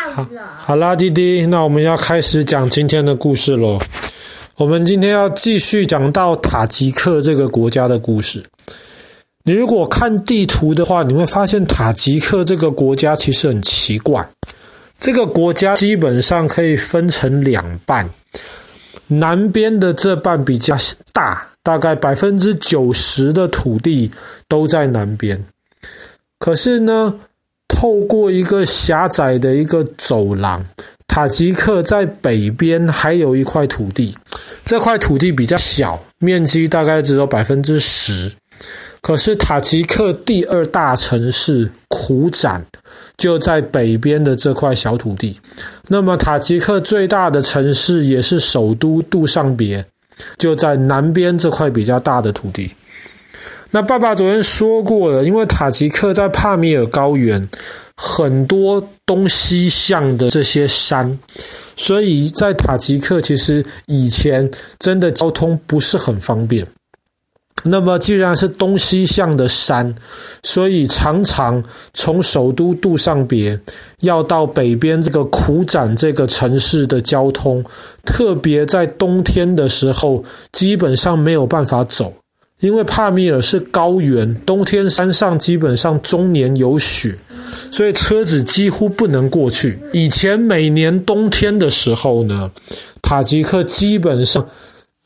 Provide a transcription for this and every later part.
好。好啦，弟弟，那我们要开始讲今天的故事喽。我们今天要继续讲到塔吉克这个国家的故事。你如果看地图的话，你会发现塔吉克这个国家其实很奇怪。这个国家基本上可以分成两半，南边的这半比较大，大概百分之九十的土地都在南边。可是呢，透过一个狭窄的一个走廊。塔吉克在北边还有一块土地，这块土地比较小，面积大概只有百分之十。可是塔吉克第二大城市苦展就在北边的这块小土地。那么塔吉克最大的城市也是首都杜尚别，就在南边这块比较大的土地。那爸爸昨天说过了，因为塔吉克在帕米尔高原。很多东西向的这些山，所以在塔吉克其实以前真的交通不是很方便。那么既然是东西向的山，所以常常从首都杜尚别要到北边这个苦展这个城市的交通，特别在冬天的时候，基本上没有办法走，因为帕米尔是高原，冬天山上基本上终年有雪。所以车子几乎不能过去。以前每年冬天的时候呢，塔吉克基本上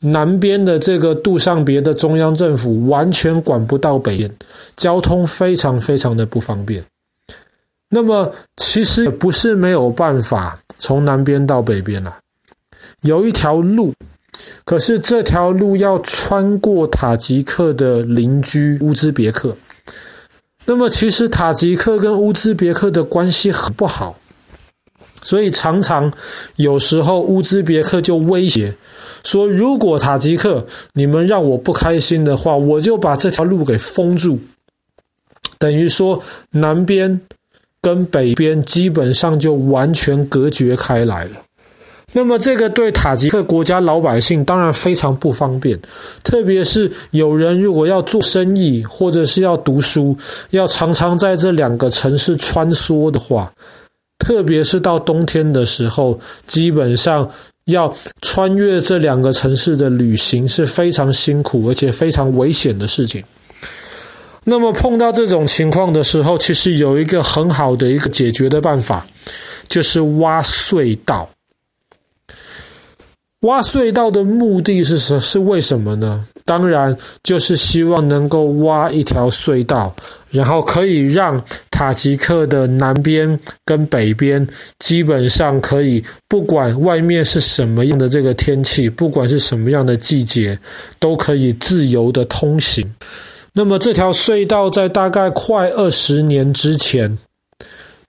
南边的这个杜尚别的中央政府完全管不到北边，交通非常非常的不方便。那么其实也不是没有办法从南边到北边了，有一条路，可是这条路要穿过塔吉克的邻居乌兹别克。那么，其实塔吉克跟乌兹别克的关系很不好，所以常常有时候乌兹别克就威胁说：“如果塔吉克你们让我不开心的话，我就把这条路给封住。”等于说，南边跟北边基本上就完全隔绝开来了。那么，这个对塔吉克国家老百姓当然非常不方便，特别是有人如果要做生意或者是要读书，要常常在这两个城市穿梭的话，特别是到冬天的时候，基本上要穿越这两个城市的旅行是非常辛苦而且非常危险的事情。那么碰到这种情况的时候，其实有一个很好的一个解决的办法，就是挖隧道。挖隧道的目的是什是为什么呢？当然就是希望能够挖一条隧道，然后可以让塔吉克的南边跟北边基本上可以，不管外面是什么样的这个天气，不管是什么样的季节，都可以自由的通行。那么这条隧道在大概快二十年之前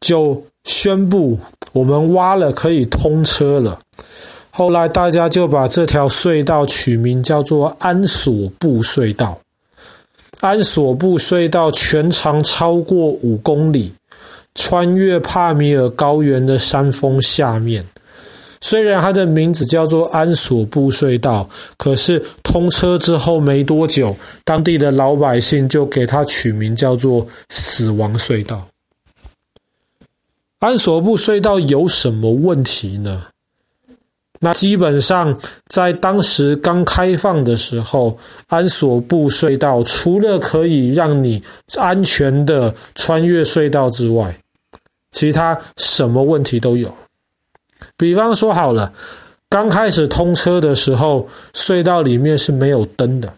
就宣布，我们挖了可以通车了。后来大家就把这条隧道取名叫做安索布隧道。安索布隧道全长超过五公里，穿越帕米尔高原的山峰下面。虽然它的名字叫做安索布隧道，可是通车之后没多久，当地的老百姓就给它取名叫做死亡隧道。安索布隧道有什么问题呢？那基本上，在当时刚开放的时候，安索布隧道除了可以让你安全的穿越隧道之外，其他什么问题都有。比方说好了，刚开始通车的时候，隧道里面是没有灯的。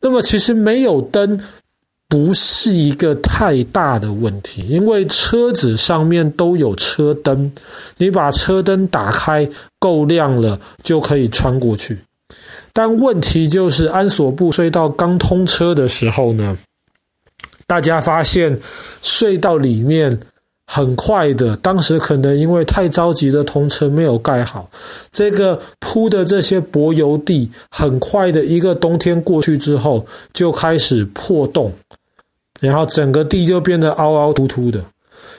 那么其实没有灯。不是一个太大的问题，因为车子上面都有车灯，你把车灯打开够亮了，就可以穿过去。但问题就是安索布隧道刚通车的时候呢，大家发现隧道里面很快的，当时可能因为太着急的通车没有盖好，这个铺的这些柏油地，很快的一个冬天过去之后，就开始破洞。然后整个地就变得凹凹凸凸的，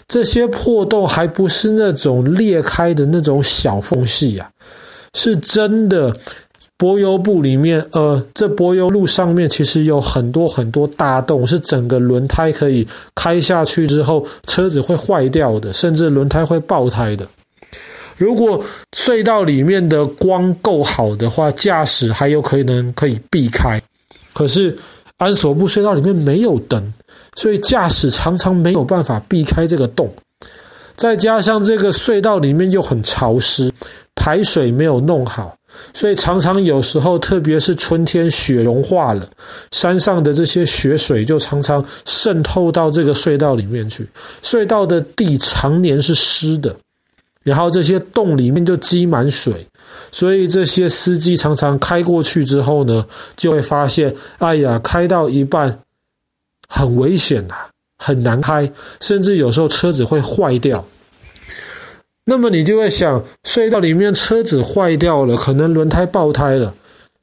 这些破洞还不是那种裂开的那种小缝隙啊，是真的柏油布里面，呃，这柏油路上面其实有很多很多大洞，是整个轮胎可以开下去之后，车子会坏掉的，甚至轮胎会爆胎的。如果隧道里面的光够好的话，驾驶还有可能可以避开。可是安索布隧道里面没有灯，所以驾驶常常没有办法避开这个洞。再加上这个隧道里面又很潮湿，排水没有弄好，所以常常有时候，特别是春天雪融化了，山上的这些雪水就常常渗透到这个隧道里面去，隧道的地常年是湿的，然后这些洞里面就积满水，所以这些司机常常开过去之后呢，就会发现，哎呀，开到一半很危险啊。很难开，甚至有时候车子会坏掉。那么你就会想，隧道里面车子坏掉了，可能轮胎爆胎了，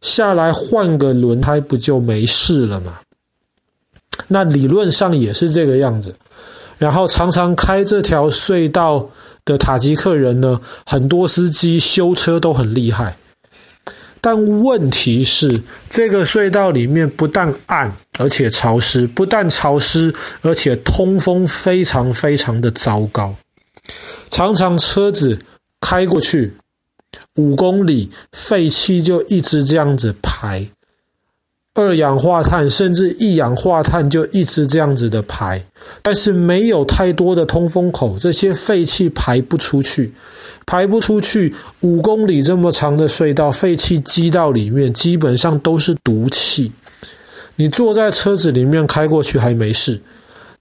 下来换个轮胎不就没事了吗？那理论上也是这个样子。然后常常开这条隧道的塔吉克人呢，很多司机修车都很厉害。但问题是，这个隧道里面不但暗，而且潮湿；不但潮湿，而且通风非常非常的糟糕。常常车子开过去五公里，废气就一直这样子排。二氧化碳甚至一氧化碳就一直这样子的排，但是没有太多的通风口，这些废气排不出去，排不出去。五公里这么长的隧道，废气积到里面，基本上都是毒气。你坐在车子里面开过去还没事，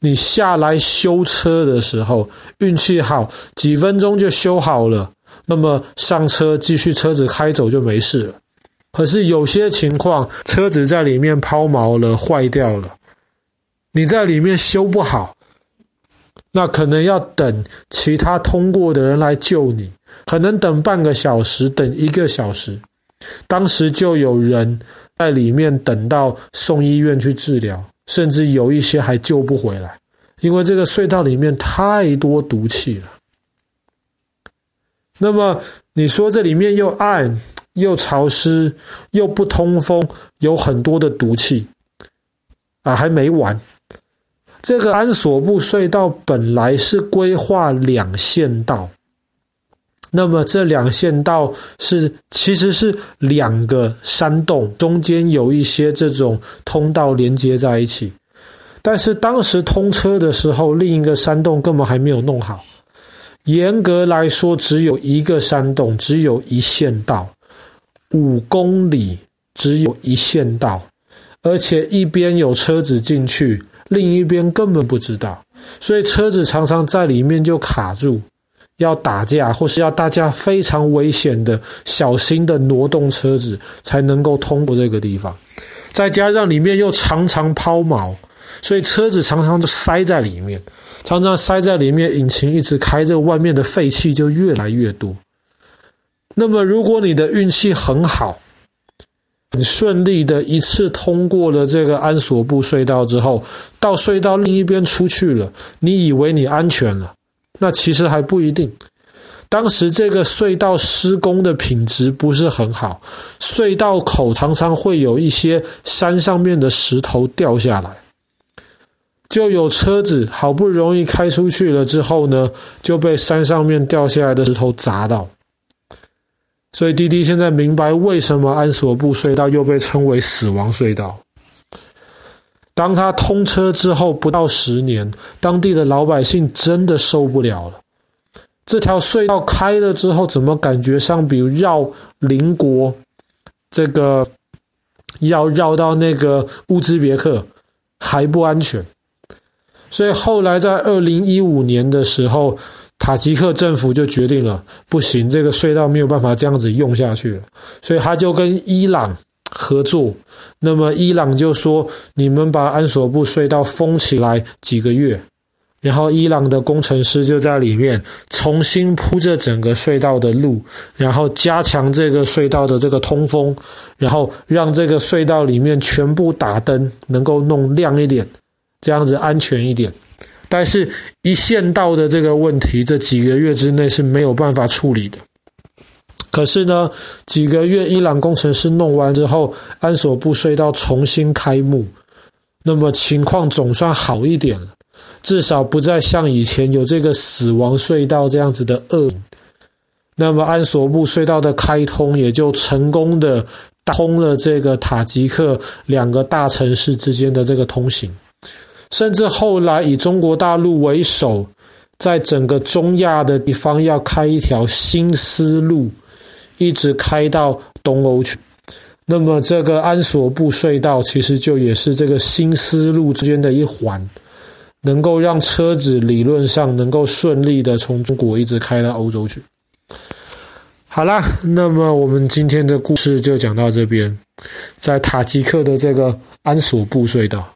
你下来修车的时候，运气好，几分钟就修好了，那么上车继续车子开走就没事了。可是有些情况，车子在里面抛锚了，坏掉了，你在里面修不好，那可能要等其他通过的人来救你，可能等半个小时，等一个小时，当时就有人在里面等到送医院去治疗，甚至有一些还救不回来，因为这个隧道里面太多毒气了。那么你说这里面又暗，又潮湿又不通风，有很多的毒气啊！还没完，这个安索布隧道本来是规划两线道，那么这两线道是其实是两个山洞，中间有一些这种通道连接在一起，但是当时通车的时候，另一个山洞根本还没有弄好，严格来说，只有一个山洞，只有一线道。五公里只有一线道，而且一边有车子进去，另一边根本不知道，所以车子常常在里面就卡住，要打架或是要大家非常危险的、小心的挪动车子，才能够通过这个地方。再加上里面又常常抛锚，所以车子常常就塞在里面，常常塞在里面，引擎一直开，着外面的废气就越来越多。那么，如果你的运气很好，你顺利的一次通过了这个安索布隧道之后，到隧道另一边出去了，你以为你安全了，那其实还不一定。当时这个隧道施工的品质不是很好，隧道口常常会有一些山上面的石头掉下来，就有车子好不容易开出去了之后呢，就被山上面掉下来的石头砸到。所以滴滴现在明白为什么安索布隧道又被称为死亡隧道。当它通车之后不到十年，当地的老百姓真的受不了了。这条隧道开了之后，怎么感觉上比如绕邻国这个要绕到那个乌兹别克还不安全？所以后来在二零一五年的时候。塔吉克政府就决定了，不行，这个隧道没有办法这样子用下去了，所以他就跟伊朗合作。那么伊朗就说：“你们把安索布隧道封起来几个月，然后伊朗的工程师就在里面重新铺着整个隧道的路，然后加强这个隧道的这个通风，然后让这个隧道里面全部打灯，能够弄亮一点，这样子安全一点。”但是，一线道的这个问题，这几个月之内是没有办法处理的。可是呢，几个月伊朗工程师弄完之后，安索布隧道重新开幕，那么情况总算好一点了，至少不再像以前有这个死亡隧道这样子的恶。那么安索布隧道的开通也就成功的打通了这个塔吉克两个大城市之间的这个通行，甚至后来以中国大陆为首，在整个中亚的地方要开一条新丝路。一直开到东欧去，那么这个安索布隧道其实就也是这个新丝路之间的一环，能够让车子理论上能够顺利的从中国一直开到欧洲去。好啦，那么我们今天的故事就讲到这边，在塔吉克的这个安索布隧道。